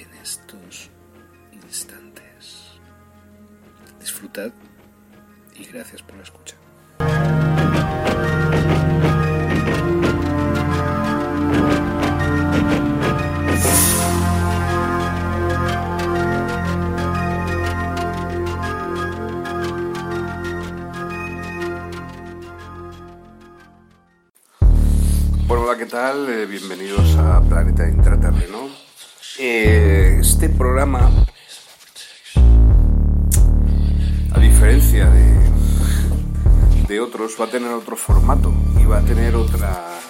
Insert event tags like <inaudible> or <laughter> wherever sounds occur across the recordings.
en estos instantes. Disfrutad y gracias por la escucha. Bueno, hola, ¿qué tal? Eh, bienvenidos a Planeta Intraterreno. Eh, este programa, a diferencia de, de otros, va a tener otro formato y va a tener otra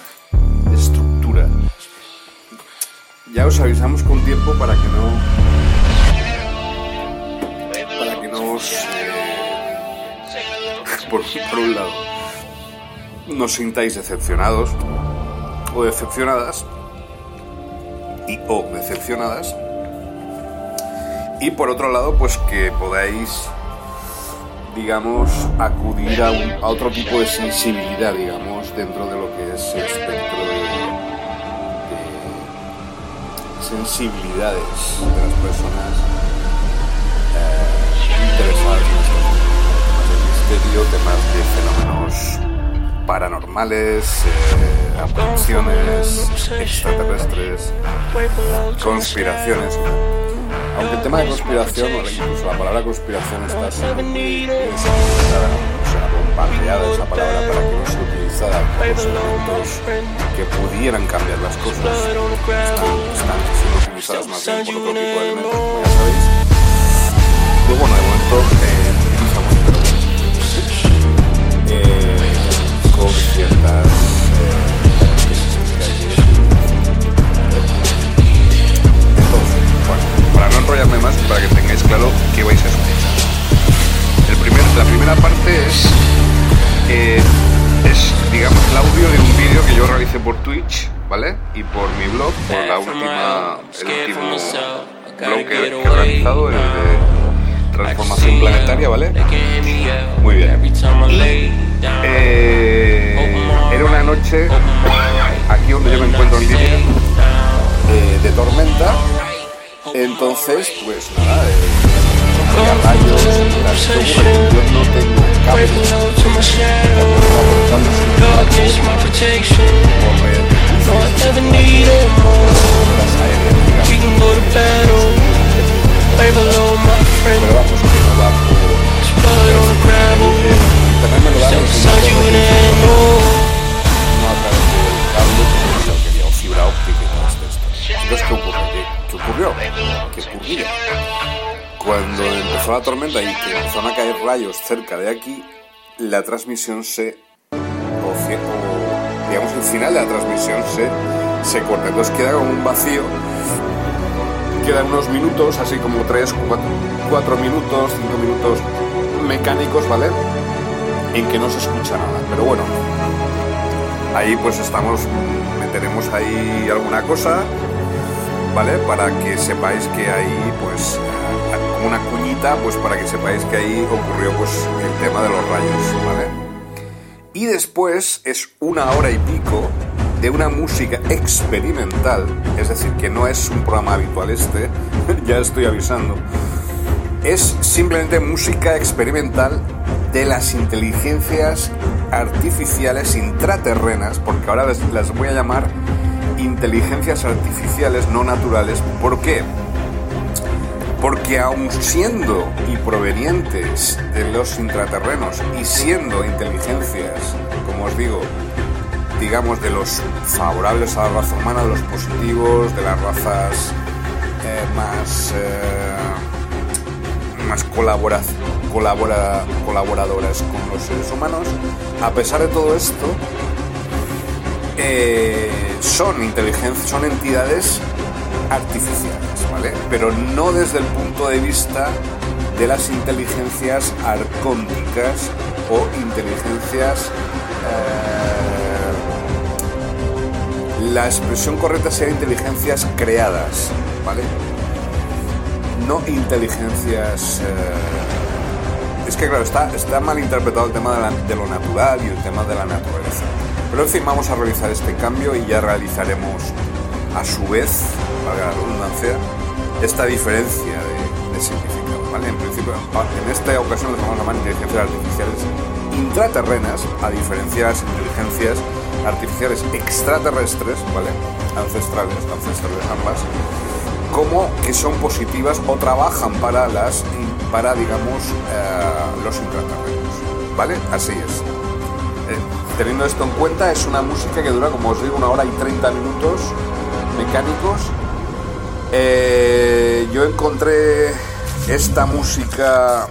estructura. Ya os avisamos con tiempo para que no. para que no os. eh, por, un lado, no sintáis decepcionados o decepcionadas o decepcionadas. Y por otro lado pues que podáis digamos acudir a, a otro tipo de sensibilidad digamos dentro de lo que es el espectro de, de sensibilidades de las personas eh, interesadas en estos temas de misterio temas de fenómenos paranormales, eh, apariciones extraterrestres, conspiraciones. Aunque el tema de conspiración, o incluso la palabra conspiración está siendo bombardeada esa palabra para que no por los elementos que pudieran cambiar las cosas. Están, siendo utilizadas más bien por otro tipo como ya sabéis. Pero bueno, de momento eh, entonces, bueno, para no enrollarme más y para que tengáis claro qué vais a escuchar. El primer, la primera parte es, eh, es, digamos, el audio de un vídeo que yo realicé por Twitch, ¿vale? Y por mi blog, por la última, el último blog que, que he realizado, el de Transformación Planetaria, ¿vale? Muy bien. Eh, era una noche aquí donde yo me encuentro en Libia eh, de tormenta. Entonces, pues nada, eh, rayos, yo no tengo cables. Pero vamos, que no va por... eh, Internet me lo da por no a través del cable, como yo quería, o fibra óptica y todo esto. Entonces, ¿qué ocurrió? ¿Qué, ocurrió? ¿Qué ocurría? Cuando empezó la tormenta y que empezaron a caer rayos cerca de aquí, la transmisión se... o, o, digamos, el final de la transmisión se, se corta. Entonces queda como un vacío quedan unos minutos, así como 3, 4, minutos, 5 minutos mecánicos, ¿vale? En que no se escucha nada. Pero bueno, ahí pues estamos, meteremos ahí alguna cosa, ¿vale? Para que sepáis que ahí pues una cuñita, pues para que sepáis que ahí ocurrió pues el tema de los rayos, ¿vale? Y después es una hora y pico de una música experimental, es decir, que no es un programa habitual este, <laughs> ya estoy avisando, es simplemente música experimental de las inteligencias artificiales intraterrenas, porque ahora las voy a llamar inteligencias artificiales no naturales. ¿Por qué? Porque aun siendo y provenientes de los intraterrenos y siendo inteligencias, como os digo, digamos de los favorables a la raza humana, de los positivos, de las razas eh, más, eh, más colabora, colaboradoras con los seres humanos, a pesar de todo esto, eh, son inteligencias, son entidades artificiales, ¿vale? Pero no desde el punto de vista de las inteligencias arcónticas o inteligencias... Eh, la expresión correcta sería inteligencias creadas, ¿vale? No inteligencias... Eh, es que claro, está, está mal interpretado el tema de, lo natural y el tema de la naturaleza. Pero en fin, vamos a realizar este cambio y ya realizaremos a su vez, valga la redundancia, esta diferencia de, significado. ¿vale? En principio, en esta ocasión les vamos a llamar inteligencias artificiales intraterrenas, a diferencia de las inteligencias artificiales extraterrestres, ¿vale? ancestrales, ancestrales ambas, como que son positivas o trabajan para las para digamos eh, los intraterrenos, ¿vale? Así es. Eh, teniendo esto en cuenta, es una música que dura, como os digo, una hora y 30 minutos mecánicos. Eh, yo encontré esta música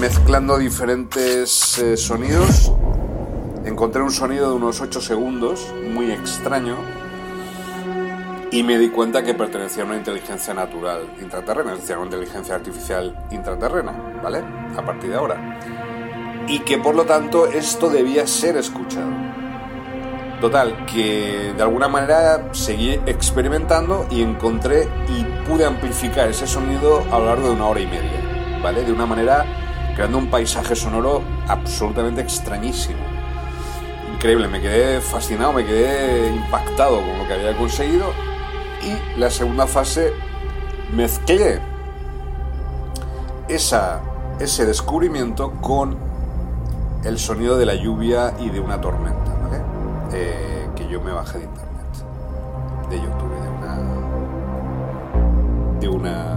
mezclando diferentes sonidos. Encontré un sonido de unos 8 segundos, muy extraño, y me di cuenta que pertenecía a una inteligencia natural intraterrena, es decir, a una inteligencia artificial intraterrena, ¿vale? A partir de ahora y que por lo tanto esto debía ser escuchado. Total, que de alguna manera seguí experimentando y encontré y pude amplificar ese sonido a lo largo de una hora y media, ¿vale? De una manera creando un paisaje sonoro absolutamente extrañísimo. Increíble, me quedé fascinado, me quedé impactado con lo que había conseguido y la segunda fase mezclé ese descubrimiento con el sonido de la lluvia y de una tormenta, ¿vale? Eh, que yo me bajé de internet, de YouTube, de una, de una,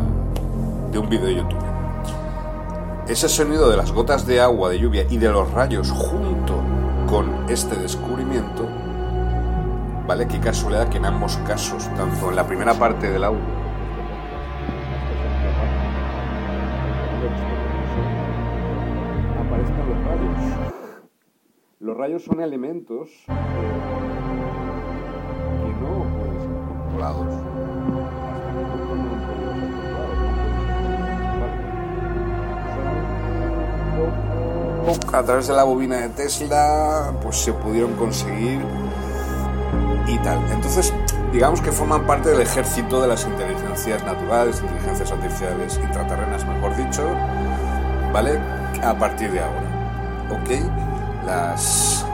de un vídeo de YouTube. Ese sonido de las gotas de agua, de lluvia y de los rayos junto con este descubrimiento, ¿vale? Qué casualidad que en ambos casos, tanto en la primera parte del audio Los rayos son elementos que no pueden ser controlados. A través de la bobina de Tesla, pues se pudieron conseguir y tal. Entonces, digamos que forman parte del ejército de las inteligencias naturales, inteligencias artificiales intraterrenas, mejor dicho, ¿vale? A partir de ahora. ¿Ok? las...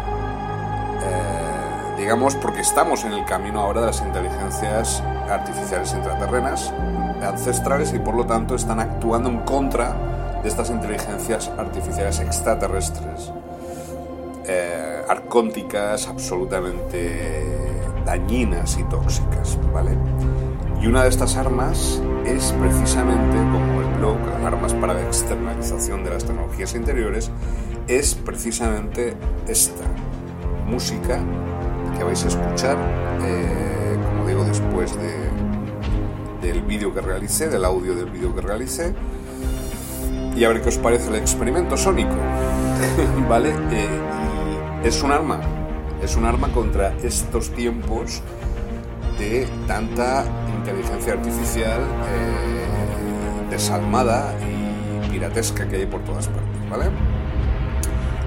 Eh, digamos, porque estamos en el camino ahora de las inteligencias artificiales intraterrenas, ancestrales, y por lo tanto están actuando en contra de estas inteligencias artificiales extraterrestres, eh, arcónticas, absolutamente dañinas y tóxicas, ¿vale? Y una de estas armas es precisamente, como el blog, armas para la externalización de las tecnologías interiores, es precisamente esta música que vais a escuchar, eh, como digo, después de, del vídeo que realicé, del audio del vídeo que realicé, y a ver qué os parece el experimento sónico, <laughs> ¿vale? Eh, es un arma, es un arma contra estos tiempos de tanta inteligencia artificial eh, desalmada y piratesca que hay por todas partes, ¿vale?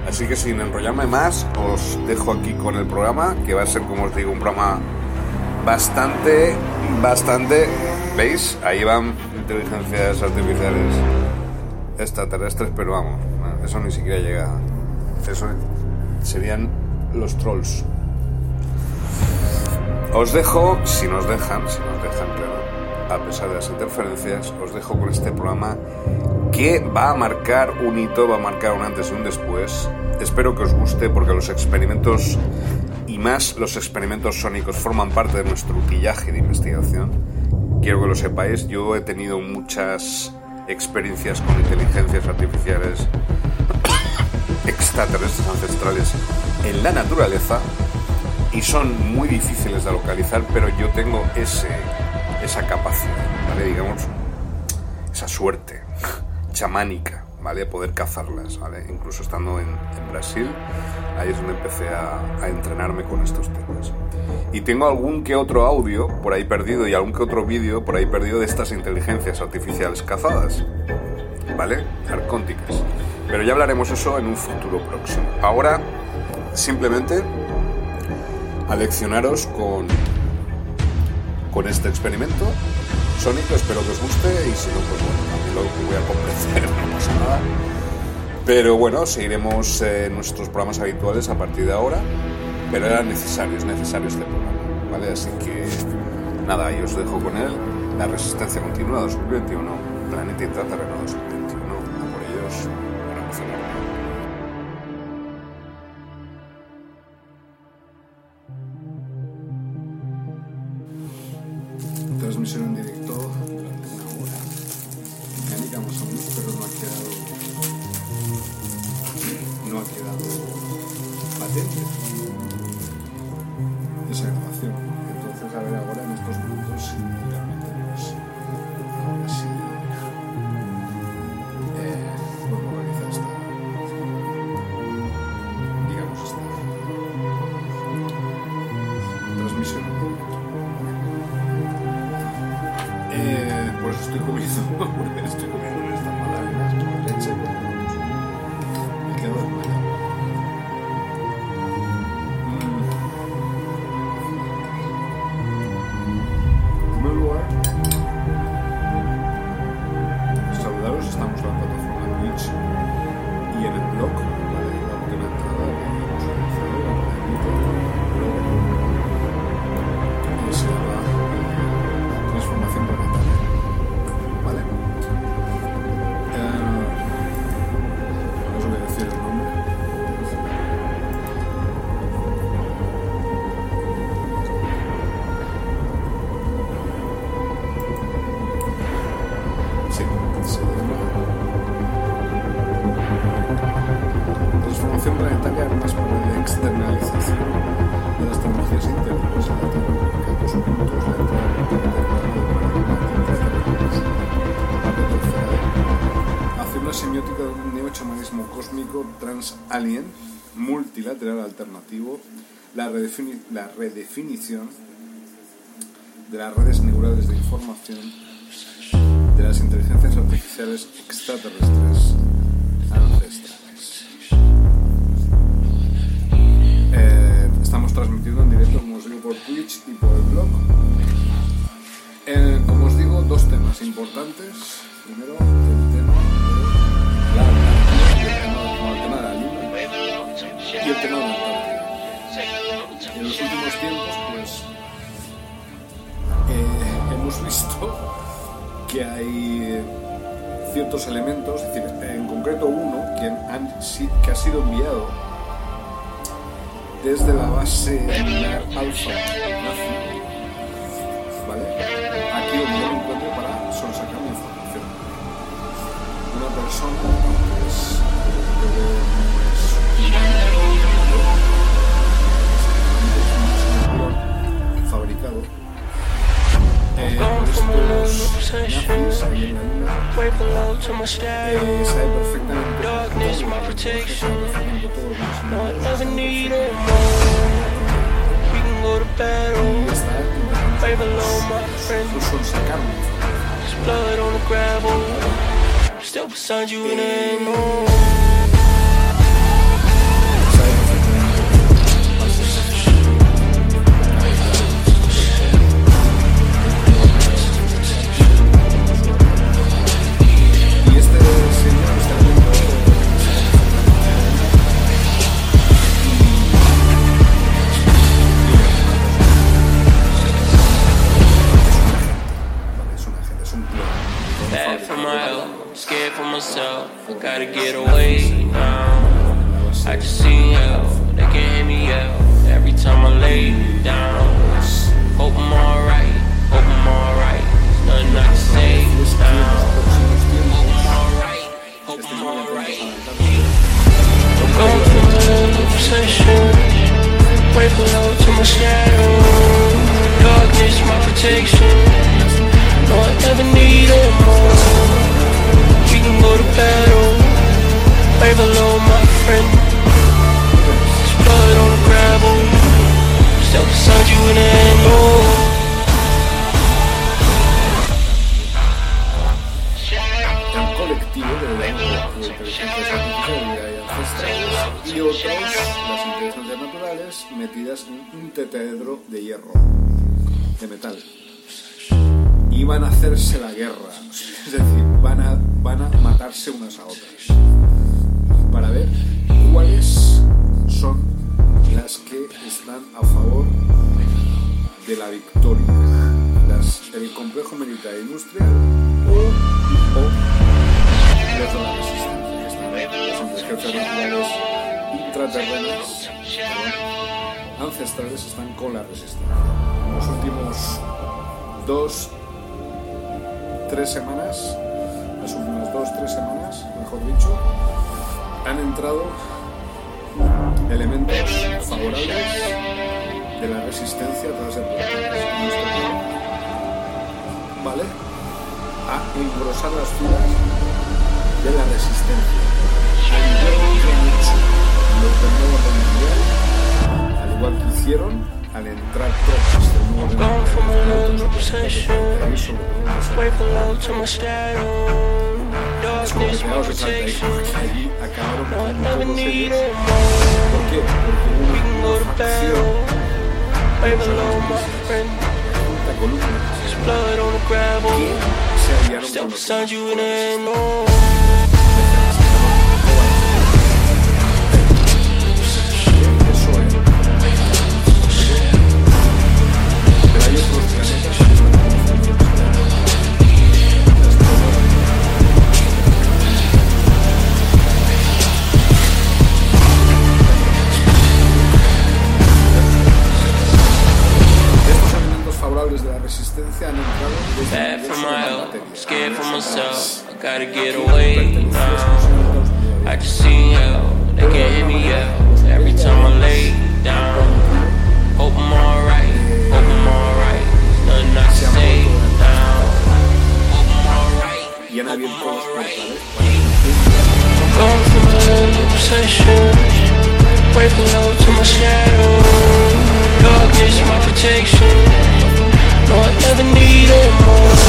Así que sin enrollarme más, os dejo aquí con el programa, que va a ser, como os digo, un programa bastante, bastante... ¿Veis? Ahí van inteligencias artificiales extraterrestres, pero vamos, eso ni siquiera llega. Eso serían los trolls. Os dejo, si nos dejan, si nos dejan, claro, a pesar de las interferencias, os dejo con este programa que va a marcar un hito, va a marcar un antes y un después. Espero que os guste porque los experimentos y más los experimentos sónicos forman parte de nuestro utillaje de investigación. Quiero que lo sepáis, yo he tenido muchas experiencias con inteligencias artificiales extraterrestres ancestrales en la naturaleza y son muy difíciles de localizar, pero yo tengo ese, esa capacidad, ¿vale? Digamos, esa suerte <laughs> chamánica, ¿vale? Poder cazarlas, ¿vale? Incluso estando en, Brasil, ahí es donde empecé a, a, entrenarme con estos temas. Y tengo algún que otro audio por ahí perdido y algún que otro vídeo por ahí perdido de estas inteligencias artificiales cazadas, ¿vale? Arcónticas. Pero ya hablaremos eso en un futuro próximo. Ahora, simplemente, aleccionaros con, con este experimento sónico. Espero que os guste y si no, pues bueno, también lo voy a complacer, <laughs> no pasa nada. Pero bueno, seguiremos eh, nuestros programas habituales a partir de ahora. Pero era necesario, es necesario este programa, ¿vale? Así que nada, ahí os dejo con él. La resistencia continua 2021, planeta intraterreno 2021. Transmisión en directo durante una hora. Más o menos, pero no ha quedado. No ha quedado patente esa grabación. Entonces, a ver ahora en estos minutos si trans-alien, multilateral alternativo, la, redefini- la redefinición de las redes neurales de información de las inteligencias artificiales extraterrestres y ancestrales y otros, las inteligencias naturales, metidas en un tetraedro de hierro, de metal. Y van a hacerse la guerra, es decir, van a, van a matarse unas a otras para ver cuáles son las que están a favor de la victoria. Las, el complejo militar industrial los de inteligencias naturales intraterrenas perdón, ancestrales están con la resistencia. En los últimos dos, tres semanas, las últimas dos, tres semanas, mejor dicho, han entrado elementos favorables de la resistencia a través de planeta. ¿Vale? A engrosar las filas de la resistencia. Al igual que han hecho los del nuevo mundial, al igual que hicieron al entrar tropas del nuevo allí acabaron con todos ellos. ¿Por qué? Porque hubo una facción, columna, se aliaron con los gotta get away pertenecía now. exclusivamente a los I just see hell. They can't hear me out every time I lay down. Hope I'm alright. Hope I'm alright. Nothing I can say now. Hope I'm alright. Y han Hope I'm alright. Gone from a little obsession. Way below to my shadow. Darkness, my protection. No, I never need it more.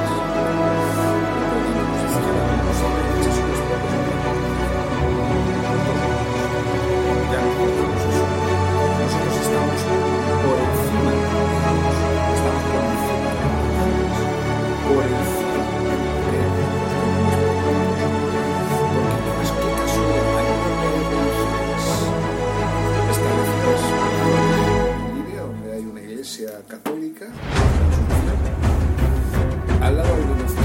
católica al lado de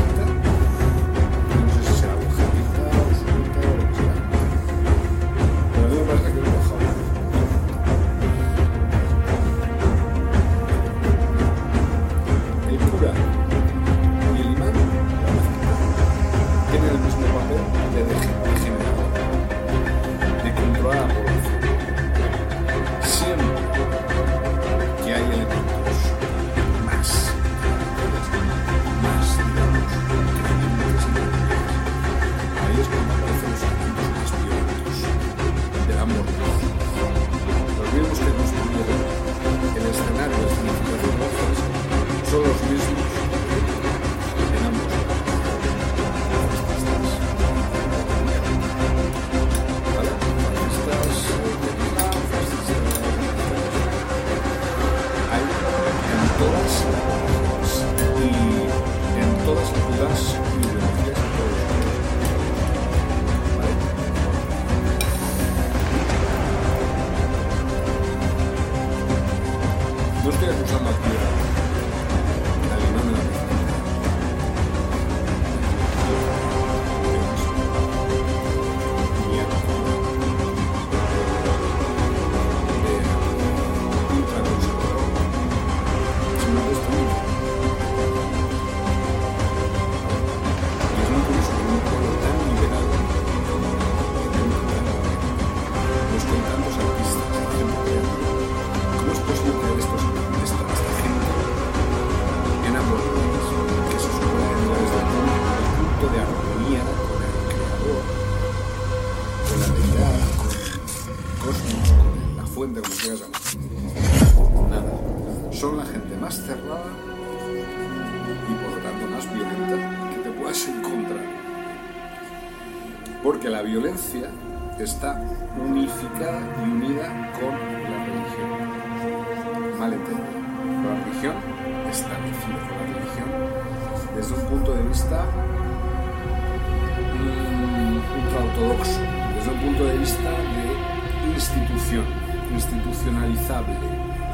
institución, institucionalizable,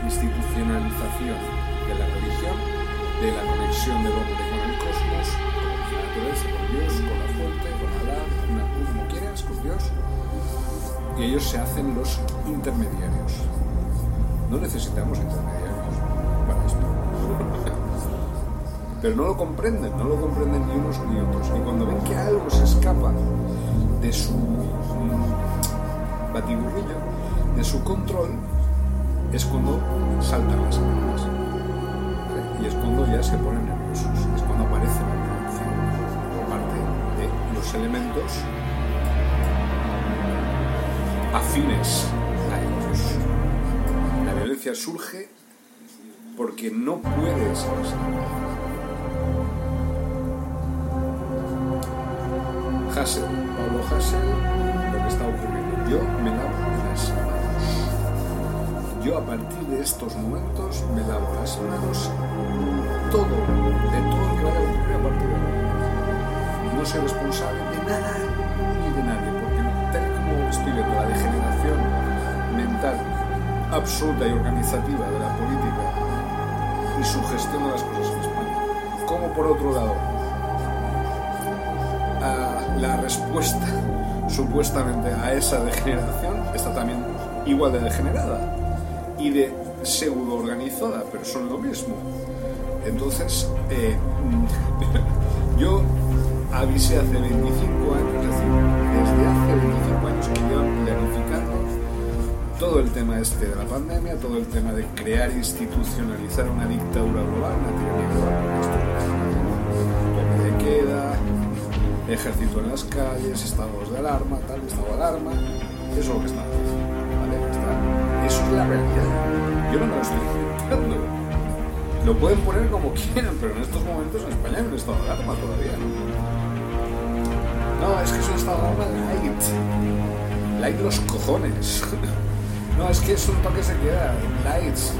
institucionalización de la religión, de la conexión del hombre con el cosmos, con la naturaleza, con Dios, con la fuente, con Alá, cruz, como quieras, con Dios, y ellos se hacen los intermediarios. No necesitamos intermediarios para esto. Pero no lo comprenden, no lo comprenden ni unos ni otros. Y cuando ven que algo se escapa de su mm, batiburrillo, de su control, es cuando saltan las alarmas. Y es cuando ya se ponen nerviosos, es cuando aparece la violencia por parte de los elementos afines a ellos. La violencia surge porque no puedes Hassel, Pablo Hassel, lo que está ocurriendo. Yo a partir de estos momentos me lavo las manos todo, de todo lo que vaya a ocurrir a partir de ahora. No soy responsable de nada ni de nadie, porque tal como estoy viendo la degeneración mental absoluta y organizativa de la política y su gestión de las cosas en España, como por otro lado la respuesta <laughs> supuestamente a esa degeneración está también igual de degenerada y de pseudo organizada, pero son lo mismo. Entonces, eh, <laughs> yo avisé hace 25 años, es decir, desde hace 25 años que llevan planificando todo el tema este de la pandemia, todo el tema de crear e institucionalizar una dictadura global, una tiranía global, toque de queda, ejército en las calles, estados de alarma, tal, estado de alarma, eso es lo que están haciendo, la realidad. Yo no lo estoy inventando. Lo pueden poner como quieran, pero en estos momentos en España hay un estado de alarma todavía. No, es que es un estado de alarma light. Light los cojones. <laughs> No, es que es un toque se queda. Lights.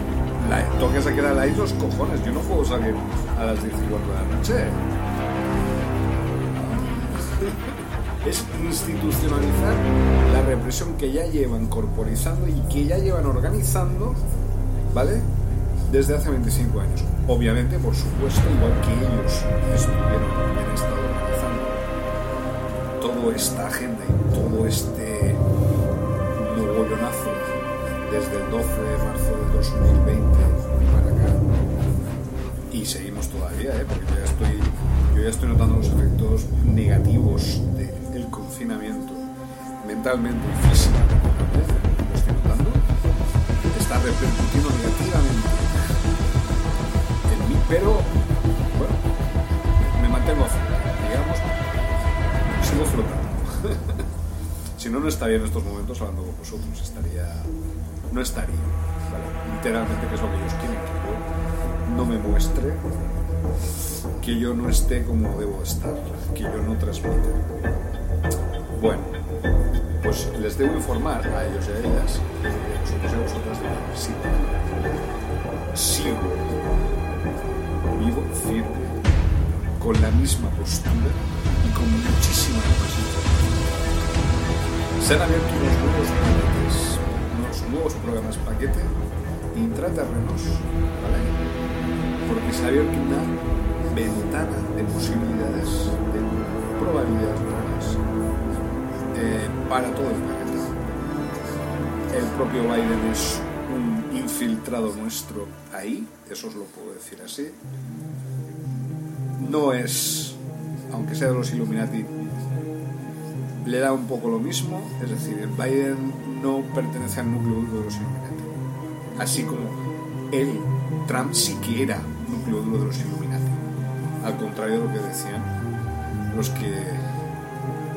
Light, toque se queda light los cojones. Yo no puedo salir a las 10 y cuarto de la noche. Es institucionalizar la represión que ya llevan corporizando y que ya llevan organizando, ¿vale? Desde hace 25 años. Obviamente, por supuesto, igual que ellos estuvieron han estado organizando toda esta agenda y todo este mogollonazo desde el 12 de marzo de 2020 para acá. Y seguimos todavía, ¿eh? porque ya estoy, yo ya estoy notando los efectos negativos del confinamiento, mentalmente y físicamente. Lo estoy notando. Está repercutiendo negativamente en mí, pero bueno, me mantengo digamos, sigo flotando. <laughs> si no, no estaría en estos momentos hablando con vosotros, estaría, no estaría, ¿vale? literalmente, que es lo que ellos quieren, que yo no me muestre, que yo no esté como debo estar, que yo no transmita. Bueno, pues les debo informar a ellos y a ellas, y a vosotros y a vosotras, de que sí, sigo vivo, firme, con la misma postura y con muchísima información. Se han abierto unos nuevos paquetes, unos nuevos programas paquete intraterrenos, ¿vale? Porque se ha abierto una ventana de posibilidades, de probabilidades eh, para todo el planeta. El propio Biden es un infiltrado nuestro ahí, eso os lo puedo decir así. No es, aunque sea de los Illuminati, le da un poco lo mismo, es decir, Biden no pertenece al núcleo duro de los Illuminati. Así como él, Trump, sí que era núcleo duro de los Illuminati. Al contrario de lo que decían los que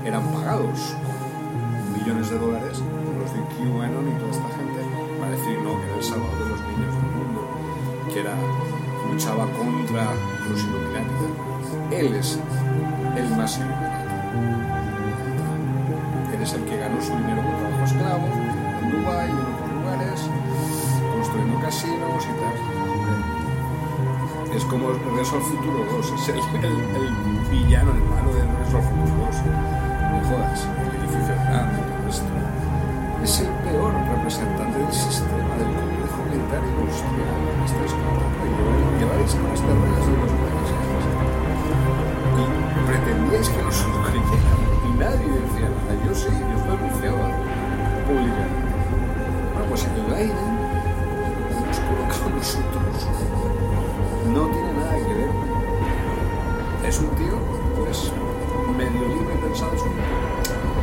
eran pagados millones de dólares, los de QAnon y toda esta gente, para era, luchaba contra los Illuminati. Él es el más Illuminati. Él es el que ganó su dinero con trabajo esclavo en Dubái y en otros lugares, construyendo casinos y tal. Es como Regreso al Futuro 2, es el, el, el villano, el malo de Regreso al Futuro 2. No jodas, el edificio grande, Es el peor representante del sistema, del complejo militar industrial que estáis contando. Y lleváis con estas reglas de los buenos Y pretendíais que no se lo creyeran. Y nadie decía nada. Yo sí, yo lo anunciaba públicamente. Bueno, pues el Biden lo hemos colocado nosotros no tiene nada que ver. Es un tío, pues, medio libre pensado.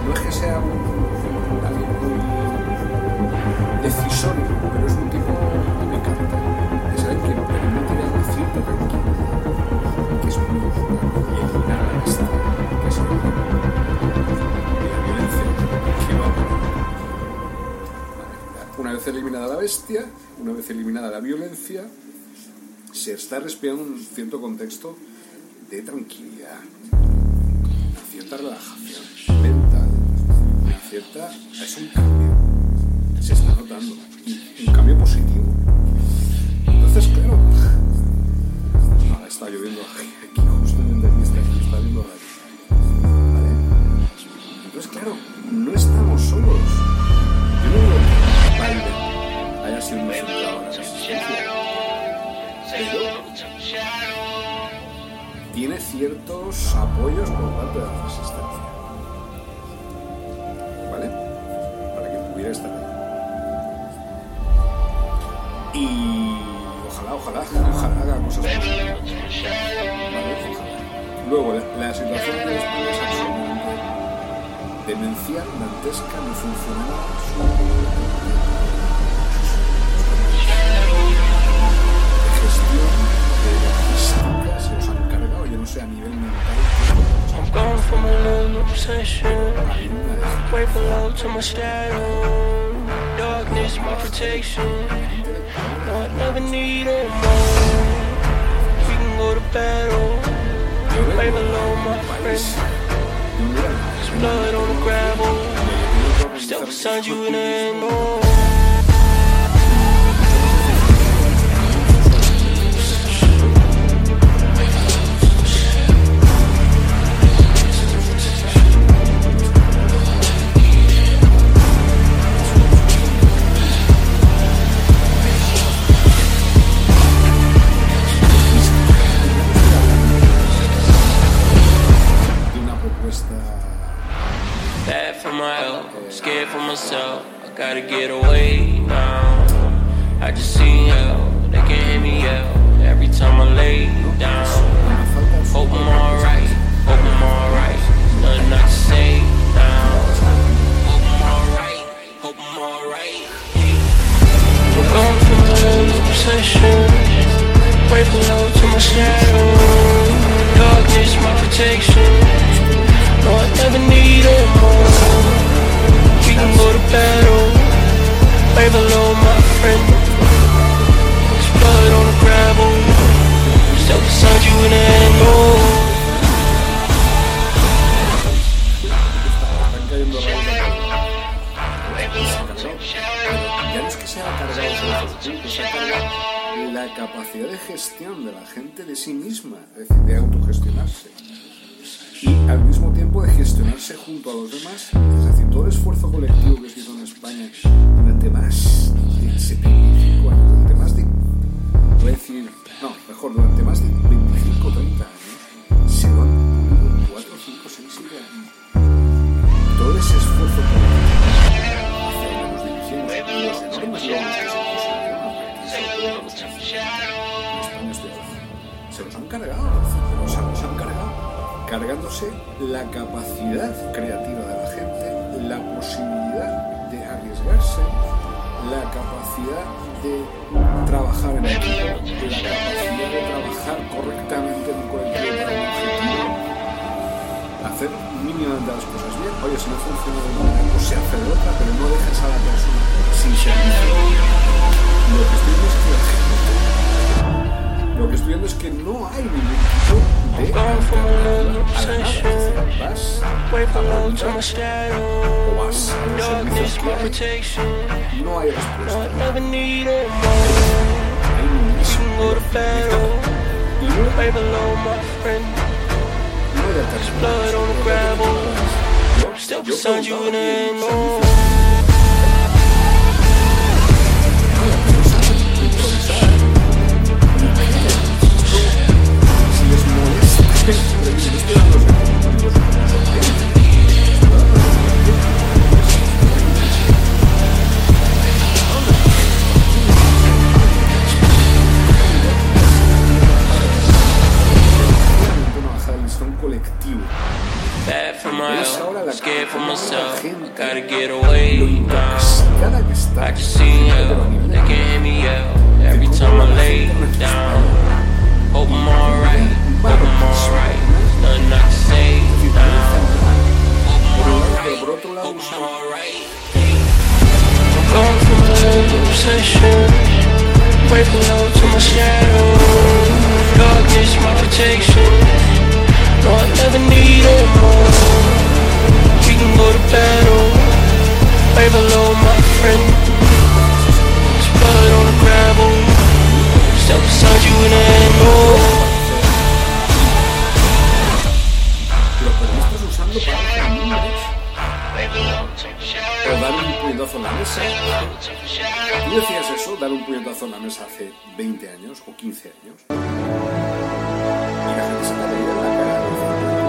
No es que sea un, muy decisorio, pero es un tipo que me encanta. Es alguien que permite que haya cierta tranquilidad, que es muy y eliminar la bestia, que es el y la violencia Una vez eliminada la bestia, una vez eliminada la violencia, se está respirando un cierto contexto de tranquilidad, una cierta relajación una cierta... una de- Way below to my shadow. Darkness, my protection. No, I never need it more. We can go to battle. Yo Way vengo below my de un país friend. de un lugar Blood on the gravel. donde Still yo beside you tengo in que an gotta get away now. I just ¿Y decías eso? Dar un puñetazo en la mesa hace 20 años o 15 años. Y la gente se te en la cara.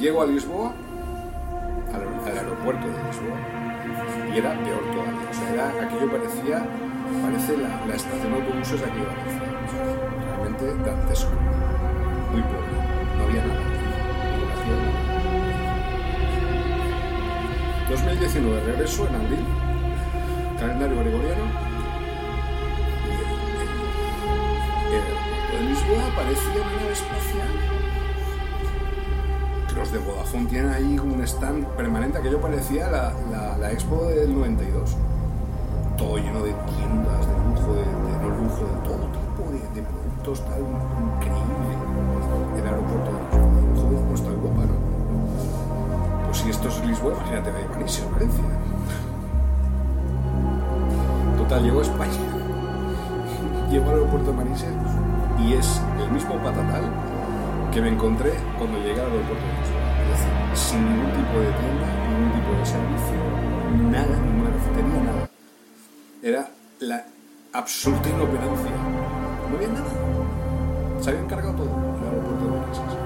Llego a Lisboa, al, aeropuerto de Lisboa, y era peor todavía. O sea, era, aquello parecía, parece la, la estación de autobuses de aquí de Valencia. O sea, realmente dantesco, muy pobre, no había nada. 2019, regreso en abril, calendario permanente, aquello parecía la, la, expo del 92. Todo lleno de tiendas, de lujo, de, de no lujo, de todo tipo de, de productos tan increíble. El aeropuerto de Lisboa, de hasta Europa, ¿no? Pues si esto es Lisboa, imagínate, París, es Valencia. Total, llegó a España. <laughs> Llego al aeropuerto de Manises y es el mismo patatal que me encontré cuando llegué al aeropuerto de Manises. Sin ningún tipo de tienda, ningún tipo de servicio, nada, ninguna cafetería, nada. Era la absoluta inoperancia. No había nada. Se habían cargado todo el.